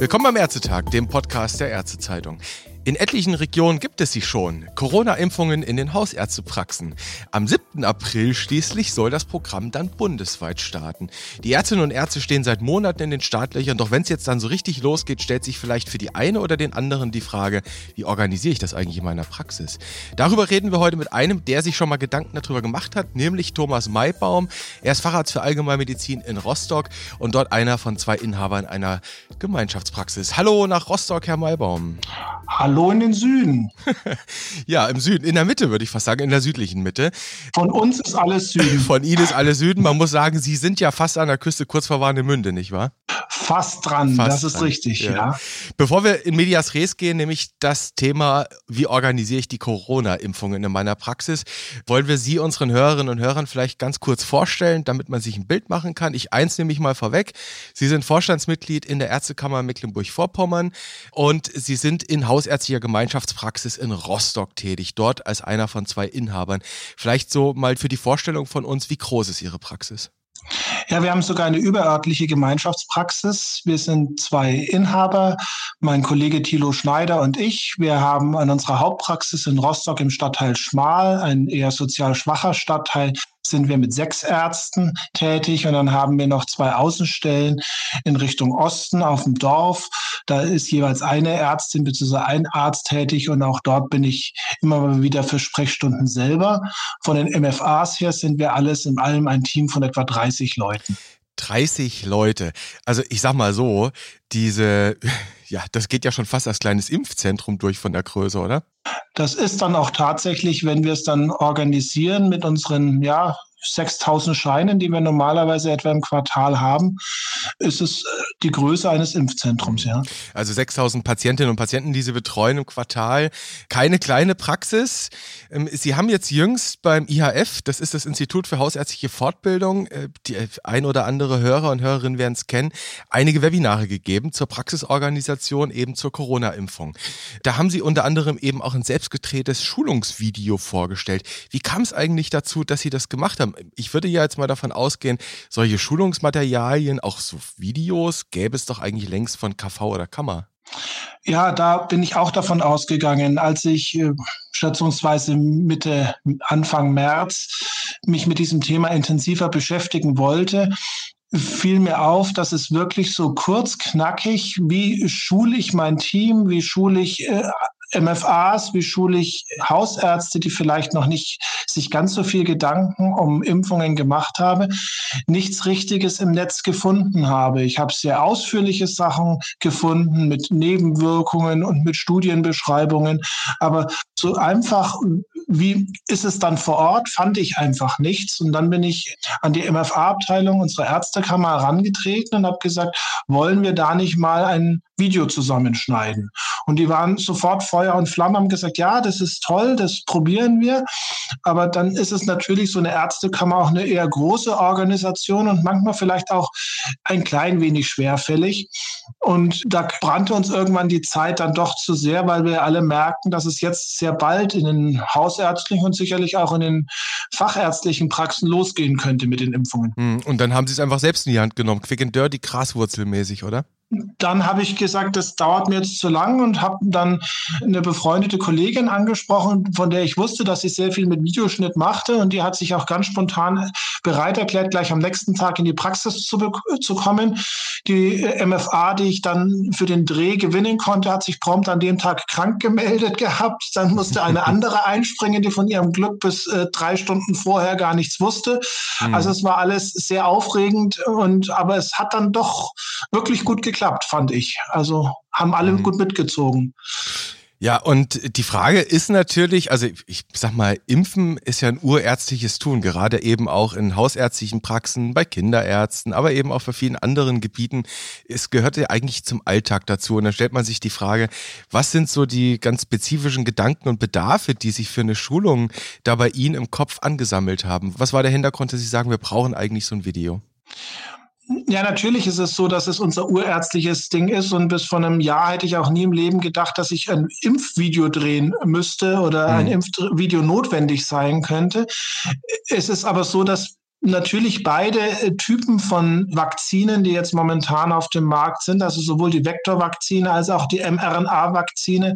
Willkommen beim Ärztetag, dem Podcast der Ärztezeitung. In etlichen Regionen gibt es sie schon. Corona-Impfungen in den Hausärztepraxen. Am 7. April schließlich soll das Programm dann bundesweit starten. Die Ärztinnen und Ärzte stehen seit Monaten in den Startlöchern, doch wenn es jetzt dann so richtig losgeht, stellt sich vielleicht für die eine oder den anderen die Frage, wie organisiere ich das eigentlich in meiner Praxis? Darüber reden wir heute mit einem, der sich schon mal Gedanken darüber gemacht hat, nämlich Thomas Maibaum. Er ist Facharzt für Allgemeinmedizin in Rostock und dort einer von zwei Inhabern einer Gemeinschaftspraxis. Hallo nach Rostock, Herr Maibaum. Hallo in den Süden. ja, im Süden, in der Mitte würde ich fast sagen, in der südlichen Mitte. Von uns ist alles Süden. Von Ihnen ist alles Süden. Man muss sagen, Sie sind ja fast an der Küste kurz vor Warnemünde, nicht wahr? Fast dran, fast das ist dran. richtig, ja. ja. Bevor wir in Medias Res gehen, nämlich das Thema, wie organisiere ich die Corona-Impfungen in meiner Praxis, wollen wir Sie unseren Hörerinnen und Hörern vielleicht ganz kurz vorstellen, damit man sich ein Bild machen kann. Ich eins nehme ich mal vorweg. Sie sind Vorstandsmitglied in der Ärztekammer Mecklenburg-Vorpommern und Sie sind in hausärztlicher Gemeinschaftspraxis in Rostock tätig, dort als einer von zwei Inhabern. Vielleicht so mal für die Vorstellung von uns, wie groß ist Ihre Praxis? Ja, wir haben sogar eine überörtliche Gemeinschaftspraxis. Wir sind zwei Inhaber, mein Kollege Thilo Schneider und ich. Wir haben an unserer Hauptpraxis in Rostock im Stadtteil Schmal, ein eher sozial schwacher Stadtteil, sind wir mit sechs Ärzten tätig und dann haben wir noch zwei Außenstellen in Richtung Osten auf dem Dorf. Da ist jeweils eine Ärztin bzw. ein Arzt tätig und auch dort bin ich immer wieder für Sprechstunden selber. Von den MFAs her sind wir alles in allem ein Team von etwa 30 Leuten. 30 Leute. Also ich sag mal so, diese, ja, das geht ja schon fast als kleines Impfzentrum durch von der Größe, oder? Das ist dann auch tatsächlich, wenn wir es dann organisieren mit unseren, ja, 6000 Scheinen, die wir normalerweise etwa im Quartal haben, ist es äh, die Größe eines Impfzentrums, ja. Also 6000 Patientinnen und Patienten, die Sie betreuen im Quartal. Keine kleine Praxis. Ähm, Sie haben jetzt jüngst beim IHF, das ist das Institut für Hausärztliche Fortbildung, äh, die ein oder andere Hörer und Hörerinnen werden es kennen, einige Webinare gegeben zur Praxisorganisation eben zur Corona-Impfung. Da haben Sie unter anderem eben auch ein selbstgedrehtes Schulungsvideo vorgestellt. Wie kam es eigentlich dazu, dass Sie das gemacht haben? Ich würde ja jetzt mal davon ausgehen, solche Schulungsmaterialien, auch so Videos, gäbe es doch eigentlich längst von KV oder Kammer. Ja, da bin ich auch davon ausgegangen, als ich äh, schätzungsweise Mitte, Anfang März mich mit diesem Thema intensiver beschäftigen wollte, fiel mir auf, dass es wirklich so kurz, knackig, wie schule ich mein Team, wie schule ich äh, MFAs, wie schule Hausärzte, die vielleicht noch nicht sich ganz so viel Gedanken um Impfungen gemacht habe, nichts Richtiges im Netz gefunden habe. Ich habe sehr ausführliche Sachen gefunden mit Nebenwirkungen und mit Studienbeschreibungen, aber so einfach, wie ist es dann vor Ort, fand ich einfach nichts. Und dann bin ich an die MFA-Abteilung unserer Ärztekammer herangetreten und habe gesagt, wollen wir da nicht mal ein Video zusammenschneiden? Und die waren sofort Feuer und Flamme, haben gesagt, ja, das ist toll, das probieren wir. Aber dann ist es natürlich so eine Ärztekammer auch eine eher große Organisation und manchmal vielleicht auch ein klein wenig schwerfällig. Und da brannte uns irgendwann die Zeit dann doch zu sehr, weil wir alle merken, dass es jetzt sehr bald in den hausärztlichen und sicherlich auch in den fachärztlichen Praxen losgehen könnte mit den Impfungen. Hm, und dann haben Sie es einfach selbst in die Hand genommen, quick and dirty, graswurzelmäßig, oder? Dann habe ich gesagt, das dauert mir jetzt zu lang und habe dann eine befreundete Kollegin angesprochen, von der ich wusste, dass sie sehr viel mit Videoschnitt machte und die hat sich auch ganz spontan bereit erklärt, gleich am nächsten Tag in die Praxis zu, zu kommen. Die MFA, die ich dann für den Dreh gewinnen konnte, hat sich prompt an dem Tag krank gemeldet gehabt. Dann musste eine andere einspringen, die von ihrem Glück bis äh, drei Stunden vorher gar nichts wusste. Mhm. Also es war alles sehr aufregend und aber es hat dann doch wirklich gut geklappt geklappt, fand ich. Also haben alle mhm. gut mitgezogen. Ja, und die Frage ist natürlich, also ich sag mal, Impfen ist ja ein urärztliches Tun, gerade eben auch in hausärztlichen Praxen, bei Kinderärzten, aber eben auch für vielen anderen Gebieten. Es gehört ja eigentlich zum Alltag dazu. Und dann stellt man sich die Frage, was sind so die ganz spezifischen Gedanken und Bedarfe, die sich für eine Schulung da bei Ihnen im Kopf angesammelt haben? Was war der Hintergrund, dass Sie sagen, wir brauchen eigentlich so ein Video? Ja, natürlich ist es so, dass es unser urärztliches Ding ist und bis vor einem Jahr hätte ich auch nie im Leben gedacht, dass ich ein Impfvideo drehen müsste oder mhm. ein Impfvideo notwendig sein könnte. Es ist aber so, dass natürlich beide äh, Typen von Vakzinen, die jetzt momentan auf dem Markt sind, also sowohl die Vektorvakzine als auch die mRNA-Vakzine,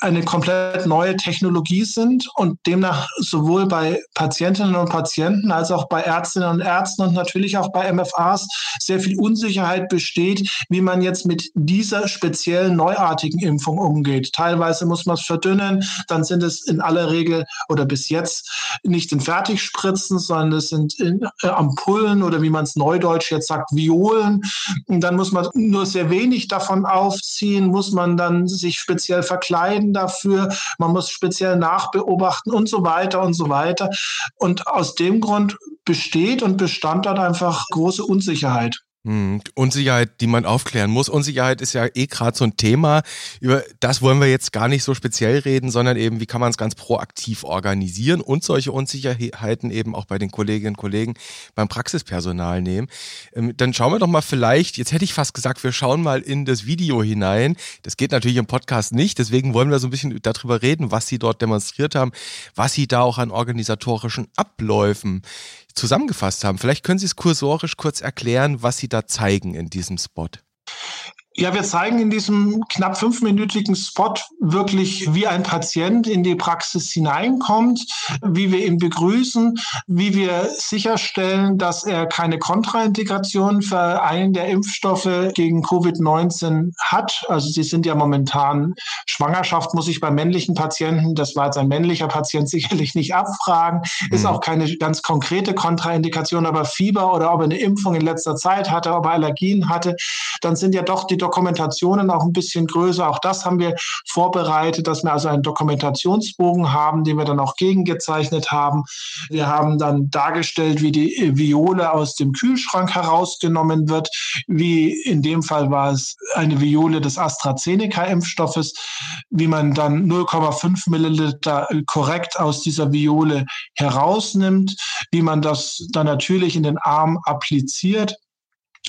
eine komplett neue Technologie sind und demnach sowohl bei Patientinnen und Patienten als auch bei Ärztinnen und Ärzten und natürlich auch bei MFAs sehr viel Unsicherheit besteht, wie man jetzt mit dieser speziellen neuartigen Impfung umgeht. Teilweise muss man es verdünnen, dann sind es in aller Regel oder bis jetzt nicht in Fertigspritzen, sondern es sind in äh, Ampullen oder wie man es neudeutsch jetzt sagt, Violen. Und dann muss man nur sehr wenig davon aufziehen, muss man dann sich speziell verkleiden dafür, man muss speziell nachbeobachten und so weiter und so weiter. Und aus dem Grund besteht und bestand dort einfach große Unsicherheit. Hm, Unsicherheit, die man aufklären muss. Unsicherheit ist ja eh gerade so ein Thema. Über das wollen wir jetzt gar nicht so speziell reden, sondern eben, wie kann man es ganz proaktiv organisieren und solche Unsicherheiten eben auch bei den Kolleginnen und Kollegen beim Praxispersonal nehmen. Ähm, dann schauen wir doch mal vielleicht, jetzt hätte ich fast gesagt, wir schauen mal in das Video hinein. Das geht natürlich im Podcast nicht, deswegen wollen wir so ein bisschen darüber reden, was Sie dort demonstriert haben, was Sie da auch an organisatorischen Abläufen zusammengefasst haben. Vielleicht können Sie es kursorisch kurz erklären, was Sie da zeigen in diesem Spot. Ja, wir zeigen in diesem knapp fünfminütigen Spot wirklich, wie ein Patient in die Praxis hineinkommt, wie wir ihn begrüßen, wie wir sicherstellen, dass er keine Kontraindikation für einen der Impfstoffe gegen Covid-19 hat. Also sie sind ja momentan Schwangerschaft, muss ich bei männlichen Patienten, das war jetzt ein männlicher Patient, sicherlich nicht abfragen, ist mhm. auch keine ganz konkrete Kontraindikation, aber Fieber oder ob er eine Impfung in letzter Zeit hatte, ob er Allergien hatte, dann sind ja doch die Dokumentationen auch ein bisschen größer. Auch das haben wir vorbereitet, dass wir also einen Dokumentationsbogen haben, den wir dann auch gegengezeichnet haben. Wir haben dann dargestellt, wie die Viole aus dem Kühlschrank herausgenommen wird. Wie in dem Fall war es eine Viole des AstraZeneca-Impfstoffes, wie man dann 0,5 Milliliter korrekt aus dieser Viole herausnimmt, wie man das dann natürlich in den Arm appliziert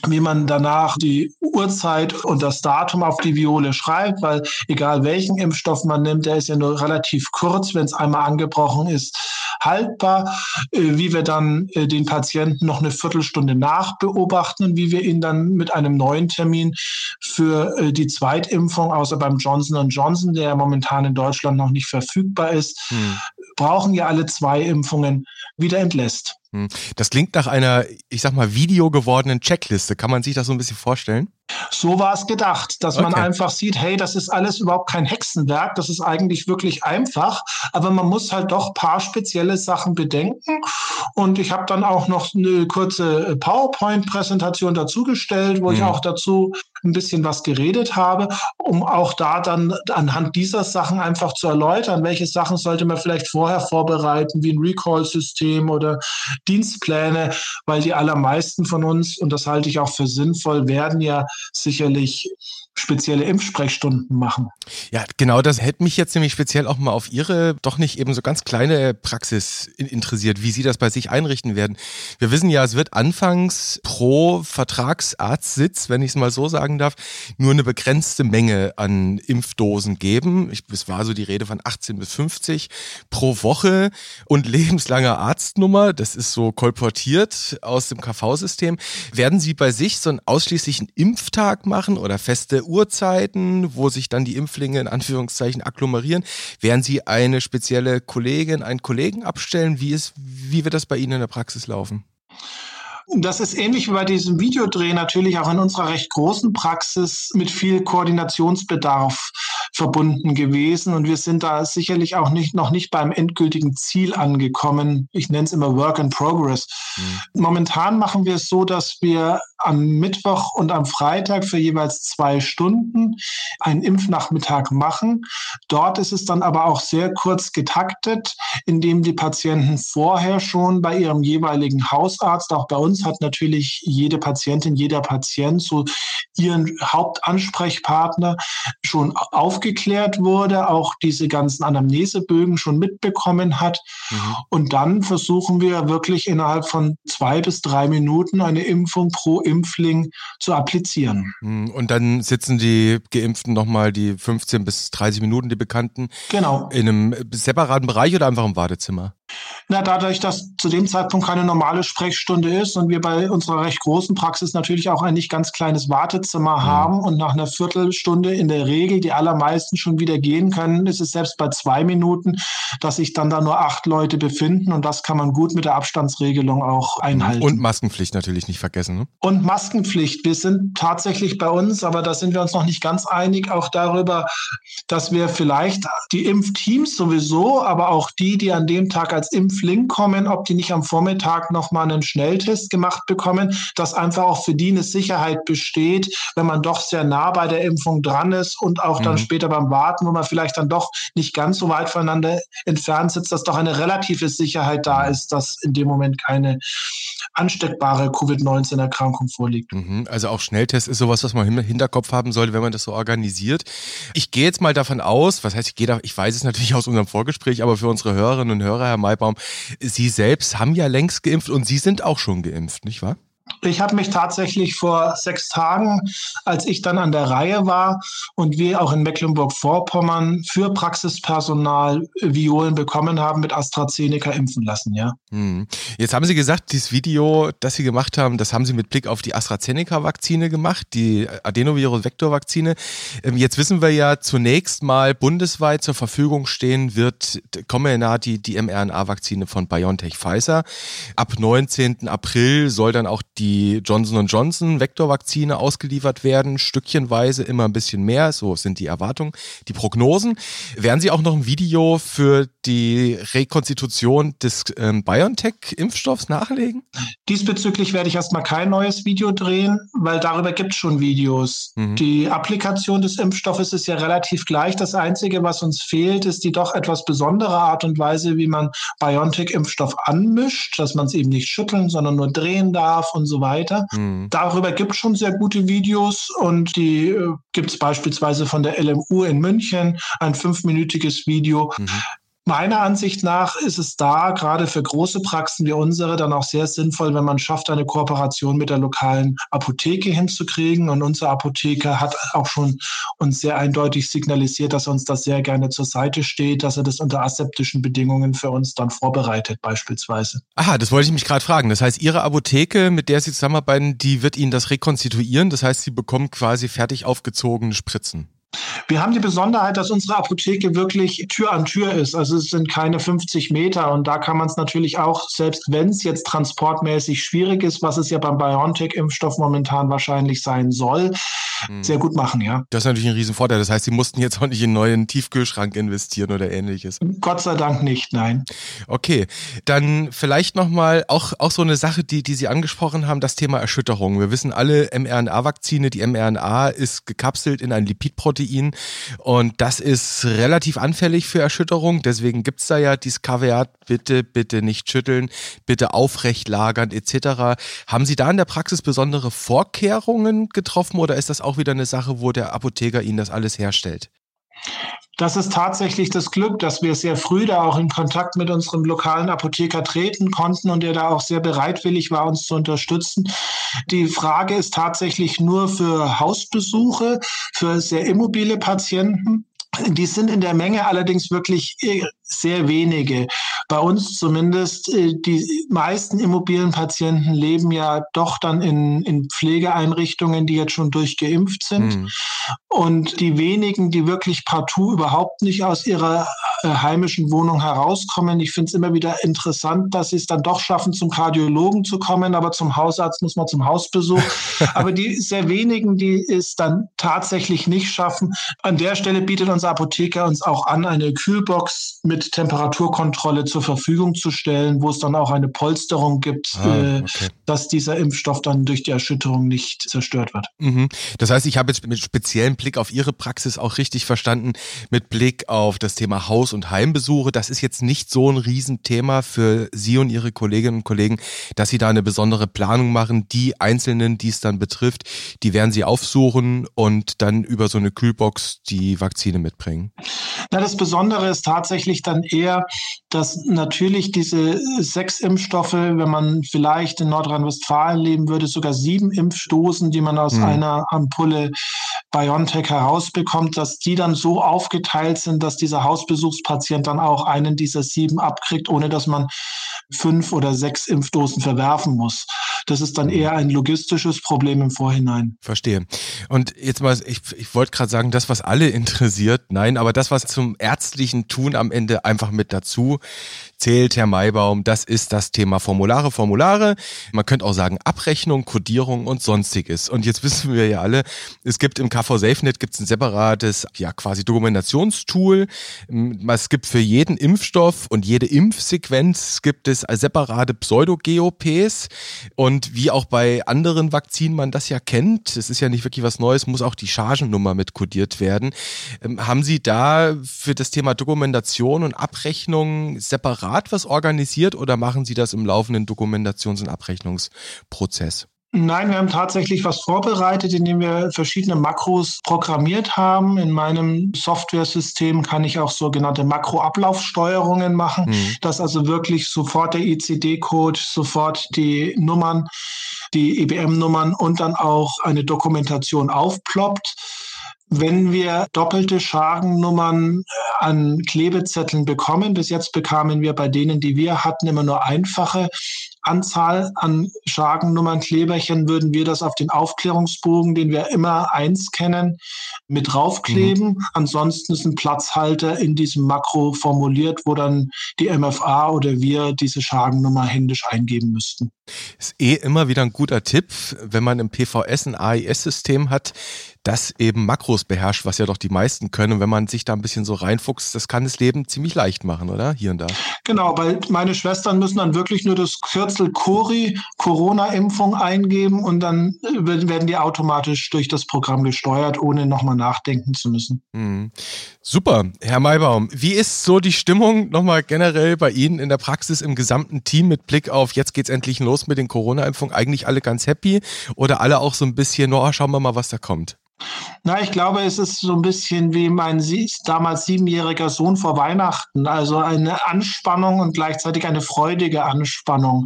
wie man danach die Uhrzeit und das Datum auf die Viole schreibt, weil egal welchen Impfstoff man nimmt, der ist ja nur relativ kurz, wenn es einmal angebrochen ist, haltbar, äh, wie wir dann äh, den Patienten noch eine Viertelstunde nachbeobachten und wie wir ihn dann mit einem neuen Termin für äh, die Zweitimpfung, außer beim Johnson Johnson, der ja momentan in Deutschland noch nicht verfügbar ist, hm. Brauchen ja alle zwei Impfungen, wieder entlässt. Hm. Das klingt nach einer, ich sag mal, video gewordenen Checkliste. Kann man sich das so ein bisschen vorstellen? So war es gedacht, dass okay. man einfach sieht, hey, das ist alles überhaupt kein Hexenwerk, das ist eigentlich wirklich einfach, aber man muss halt doch paar spezielle Sachen bedenken. Und ich habe dann auch noch eine kurze PowerPoint-Präsentation dazugestellt, wo mhm. ich auch dazu ein bisschen was geredet habe, um auch da dann anhand dieser Sachen einfach zu erläutern, welche Sachen sollte man vielleicht vorher vorbereiten, wie ein Recall-System oder Dienstpläne, weil die allermeisten von uns, und das halte ich auch für sinnvoll, werden ja sicherlich spezielle Impfsprechstunden machen. Ja, genau, das hätte mich jetzt nämlich speziell auch mal auf Ihre doch nicht eben so ganz kleine Praxis interessiert, wie Sie das bei sich einrichten werden. Wir wissen ja, es wird anfangs pro Vertragsarztsitz, wenn ich es mal so sagen darf, nur eine begrenzte Menge an Impfdosen geben. Ich, es war so die Rede von 18 bis 50 pro Woche und lebenslanger Arztnummer. Das ist so kolportiert aus dem KV-System. Werden Sie bei sich so einen ausschließlichen Impftag machen oder feste Uhrzeiten, wo sich dann die Impflinge in Anführungszeichen agglomerieren? Werden Sie eine spezielle Kollegin, einen Kollegen abstellen? Wie, ist, wie wird das bei Ihnen in der Praxis laufen? Das ist ähnlich wie bei diesem Videodreh natürlich auch in unserer recht großen Praxis mit viel Koordinationsbedarf verbunden gewesen. Und wir sind da sicherlich auch nicht, noch nicht beim endgültigen Ziel angekommen. Ich nenne es immer Work in Progress. Mhm. Momentan machen wir es so, dass wir am Mittwoch und am Freitag für jeweils zwei Stunden einen Impfnachmittag machen. Dort ist es dann aber auch sehr kurz getaktet, indem die Patienten vorher schon bei ihrem jeweiligen Hausarzt, auch bei uns hat natürlich jede Patientin, jeder Patient so ihren Hauptansprechpartner schon aufgeklärt wurde, auch diese ganzen Anamnesebögen schon mitbekommen hat. Mhm. Und dann versuchen wir wirklich innerhalb von zwei bis drei Minuten eine Impfung pro Impfling zu applizieren. Hm, und dann sitzen die Geimpften nochmal die 15 bis 30 Minuten, die Bekannten, genau. in einem separaten Bereich oder einfach im Wartezimmer? Na, dadurch, dass zu dem Zeitpunkt keine normale Sprechstunde ist und wir bei unserer recht großen Praxis natürlich auch ein nicht ganz kleines Wartezimmer mhm. haben und nach einer Viertelstunde in der Regel die allermeisten schon wieder gehen können, ist es selbst bei zwei Minuten, dass sich dann da nur acht Leute befinden und das kann man gut mit der Abstandsregelung auch einhalten. Und Maskenpflicht natürlich nicht vergessen. Ne? Und Maskenpflicht. Wir sind tatsächlich bei uns, aber da sind wir uns noch nicht ganz einig, auch darüber, dass wir vielleicht die Impfteams sowieso, aber auch die, die an dem Tag als Impflink kommen, ob die nicht am Vormittag nochmal einen Schnelltest gemacht bekommen, dass einfach auch für die eine Sicherheit besteht, wenn man doch sehr nah bei der Impfung dran ist und auch dann mhm. später beim Warten, wo man vielleicht dann doch nicht ganz so weit voneinander entfernt sitzt, dass doch eine relative Sicherheit da ist, dass in dem Moment keine ansteckbare Covid-19-Erkrankung vorliegt. Mhm. Also auch Schnelltest ist sowas, was man im Hinterkopf haben sollte, wenn man das so organisiert. Ich gehe jetzt mal davon aus, was heißt, ich gehe da, ich weiß es natürlich aus unserem Vorgespräch, aber für unsere Hörerinnen und Hörer, Herr Maibaum, Sie selbst haben ja längst geimpft und Sie sind auch schon geimpft, nicht wahr? Ich habe mich tatsächlich vor sechs Tagen, als ich dann an der Reihe war und wir auch in Mecklenburg-Vorpommern für Praxispersonal Violen bekommen haben, mit AstraZeneca impfen lassen, ja. Hm. Jetzt haben Sie gesagt, dieses Video, das Sie gemacht haben, das haben Sie mit Blick auf die AstraZeneca-Vakzine gemacht, die Adenovirus-Vektor-Vakzine. Ähm, jetzt wissen wir ja zunächst mal bundesweit zur Verfügung stehen wird Comirnaty, die mRNA-Vakzine von BioNTech Pfizer. Ab 19. April soll dann auch die Johnson Johnson Vektorvakzine ausgeliefert werden, stückchenweise immer ein bisschen mehr, so sind die Erwartungen, die Prognosen. Werden Sie auch noch ein Video für die Rekonstitution des ähm, BioNTech-Impfstoffs nachlegen? Diesbezüglich werde ich erstmal kein neues Video drehen, weil darüber gibt es schon Videos. Mhm. Die Applikation des Impfstoffes ist ja relativ gleich. Das Einzige, was uns fehlt, ist die doch etwas besondere Art und Weise, wie man BioNTech-Impfstoff anmischt, dass man es eben nicht schütteln, sondern nur drehen darf und so weiter. Mhm. Darüber gibt es schon sehr gute Videos und die äh, gibt es beispielsweise von der LMU in München, ein fünfminütiges Video. Mhm. Meiner Ansicht nach ist es da gerade für große Praxen wie unsere dann auch sehr sinnvoll, wenn man schafft, eine Kooperation mit der lokalen Apotheke hinzukriegen. Und unser Apotheker hat auch schon uns sehr eindeutig signalisiert, dass er uns das sehr gerne zur Seite steht, dass er das unter aseptischen Bedingungen für uns dann vorbereitet beispielsweise. Aha, das wollte ich mich gerade fragen. Das heißt, Ihre Apotheke, mit der Sie zusammenarbeiten, die wird Ihnen das rekonstituieren. Das heißt, Sie bekommen quasi fertig aufgezogene Spritzen. Wir haben die Besonderheit, dass unsere Apotheke wirklich Tür an Tür ist. Also es sind keine 50 Meter und da kann man es natürlich auch, selbst wenn es jetzt transportmäßig schwierig ist, was es ja beim BioNTech-Impfstoff momentan wahrscheinlich sein soll, hm. sehr gut machen, ja. Das ist natürlich ein Riesenvorteil. Das heißt, Sie mussten jetzt auch nicht in einen neuen Tiefkühlschrank investieren oder ähnliches. Gott sei Dank nicht, nein. Okay, dann vielleicht nochmal auch, auch so eine Sache, die, die Sie angesprochen haben, das Thema Erschütterung. Wir wissen alle, mRNA-Vakzine, die mRNA ist gekapselt in ein Lipidprotein Protein. Und das ist relativ anfällig für Erschütterung. Deswegen gibt es da ja dieses Kaviat, bitte, bitte nicht schütteln, bitte aufrecht lagern etc. Haben Sie da in der Praxis besondere Vorkehrungen getroffen oder ist das auch wieder eine Sache, wo der Apotheker Ihnen das alles herstellt? Das ist tatsächlich das Glück, dass wir sehr früh da auch in Kontakt mit unserem lokalen Apotheker treten konnten und der da auch sehr bereitwillig war, uns zu unterstützen. Die Frage ist tatsächlich nur für Hausbesuche, für sehr immobile Patienten. Die sind in der Menge allerdings wirklich äh, sehr wenige. Bei uns zumindest, äh, die meisten Immobilienpatienten leben ja doch dann in, in Pflegeeinrichtungen, die jetzt schon durchgeimpft sind. Mhm. Und die wenigen, die wirklich partout überhaupt nicht aus ihrer heimischen Wohnung herauskommen, ich finde es immer wieder interessant, dass sie es dann doch schaffen, zum Kardiologen zu kommen, aber zum Hausarzt muss man zum Hausbesuch. aber die sehr wenigen, die es dann tatsächlich nicht schaffen, an der Stelle bietet unser Apotheker uns auch an, eine Kühlbox mit Temperaturkontrolle zur Verfügung zu stellen, wo es dann auch eine Polsterung gibt, ah, äh, okay. äh, dass dieser Impfstoff dann durch die Erschütterung nicht zerstört wird. Mhm. Das heißt, ich habe jetzt mit speziellem Blick auf Ihre Praxis auch richtig verstanden, mit Blick auf das Thema Haus- und Heimbesuche. Das ist jetzt nicht so ein Riesenthema für Sie und Ihre Kolleginnen und Kollegen, dass Sie da eine besondere Planung machen. Die Einzelnen, die es dann betrifft, die werden Sie aufsuchen und dann über so eine Kühlbox die Vakzine mitbringen bringen? Na, das Besondere ist tatsächlich dann eher, dass natürlich diese sechs Impfstoffe, wenn man vielleicht in Nordrhein-Westfalen leben würde, sogar sieben Impfdosen, die man aus mhm. einer Ampulle BioNTech herausbekommt, dass die dann so aufgeteilt sind, dass dieser Hausbesuchspatient dann auch einen dieser sieben abkriegt, ohne dass man fünf oder sechs Impfdosen verwerfen muss. Das ist dann mhm. eher ein logistisches Problem im Vorhinein. Verstehe. Und jetzt mal, ich, ich wollte gerade sagen, das, was alle interessiert, nein, aber das, was zum ärztlichen Tun am Ende einfach mit dazu zählt, Herr Maybaum, das ist das Thema Formulare, Formulare. Man könnte auch sagen Abrechnung, Codierung und sonstiges. Und jetzt wissen wir ja alle, es gibt im KV SafeNet gibt es ein separates, ja quasi Dokumentationstool. Es gibt für jeden Impfstoff und jede Impfsequenz gibt es separate Pseudo-GOPs. Und wie auch bei anderen Vakzinen man das ja kennt, es ist ja nicht wirklich was Neues, muss auch die Chargennummer mit kodiert werden. Ähm, haben Sie da für das Thema Dokumentation und Abrechnung separat was organisiert oder machen Sie das im laufenden Dokumentations- und Abrechnungsprozess? Nein, wir haben tatsächlich was vorbereitet, indem wir verschiedene Makros programmiert haben. In meinem Software-System kann ich auch sogenannte Makroablaufsteuerungen machen, mhm. dass also wirklich sofort der ICD-Code, sofort die Nummern, die EBM-Nummern und dann auch eine Dokumentation aufploppt. Wenn wir doppelte Scharennummern äh, an Klebezetteln bekommen, bis jetzt bekamen wir bei denen, die wir hatten, immer nur einfache Anzahl an Schagennummern, Kleberchen, würden wir das auf den Aufklärungsbogen, den wir immer eins kennen, mit draufkleben. Mhm. Ansonsten ist ein Platzhalter in diesem Makro formuliert, wo dann die MFA oder wir diese Schagennummer händisch eingeben müssten. Ist eh immer wieder ein guter Tipp, wenn man im PVS ein AIS-System hat, das eben Makros beherrscht, was ja doch die meisten können. Und wenn man sich da ein bisschen so reinfuchst, das kann das Leben ziemlich leicht machen, oder? Hier und da. Genau, weil meine Schwestern müssen dann wirklich nur das Kürzel CORI, Corona-Impfung eingeben und dann werden die automatisch durch das Programm gesteuert, ohne nochmal nachdenken zu müssen. Mhm. Super, Herr Maybaum. Wie ist so die Stimmung nochmal generell bei Ihnen in der Praxis im gesamten Team mit Blick auf, jetzt geht's endlich los mit den Corona-Impfungen? Eigentlich alle ganz happy oder alle auch so ein bisschen, oh, schauen wir mal, was da kommt? Na, ich glaube, es ist so ein bisschen wie mein damals siebenjähriger Sohn vor Weihnachten. Also eine Anspannung und gleichzeitig eine freudige Anspannung.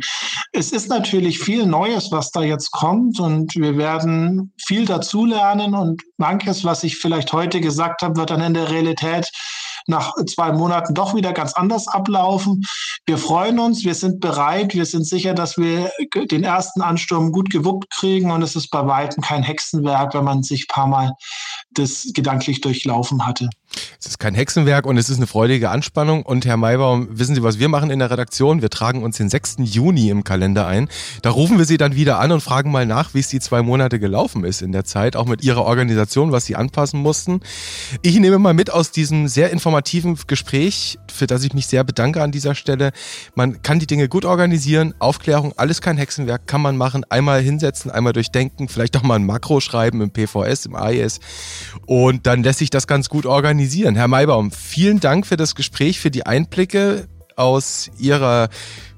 Es ist natürlich viel Neues, was da jetzt kommt und wir werden viel dazulernen und manches, was ich vielleicht heute gesagt habe, wird dann in der Realität nach zwei Monaten doch wieder ganz anders ablaufen. Wir freuen uns, wir sind bereit, wir sind sicher, dass wir den ersten Ansturm gut gewuppt kriegen und es ist bei weitem kein Hexenwerk, wenn man sich ein paar Mal das gedanklich durchlaufen hatte. Es ist kein Hexenwerk und es ist eine freudige Anspannung. Und Herr Maybaum, wissen Sie, was wir machen in der Redaktion? Wir tragen uns den 6. Juni im Kalender ein. Da rufen wir Sie dann wieder an und fragen mal nach, wie es die zwei Monate gelaufen ist in der Zeit, auch mit Ihrer Organisation, was Sie anpassen mussten. Ich nehme mal mit aus diesem sehr informativen Gespräch, für das ich mich sehr bedanke an dieser Stelle. Man kann die Dinge gut organisieren. Aufklärung, alles kein Hexenwerk, kann man machen. Einmal hinsetzen, einmal durchdenken, vielleicht auch mal ein Makro schreiben im PVS, im AIS. Und dann lässt sich das ganz gut organisieren organisieren. Herr Maybaum, vielen Dank für das Gespräch, für die Einblicke aus Ihrer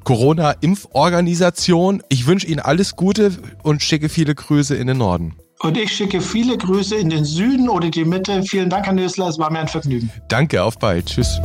Corona-Impforganisation. Ich wünsche Ihnen alles Gute und schicke viele Grüße in den Norden. Und ich schicke viele Grüße in den Süden oder die Mitte. Vielen Dank, Herr Nösler. Es war mir ein Vergnügen. Danke, auf bald. Tschüss.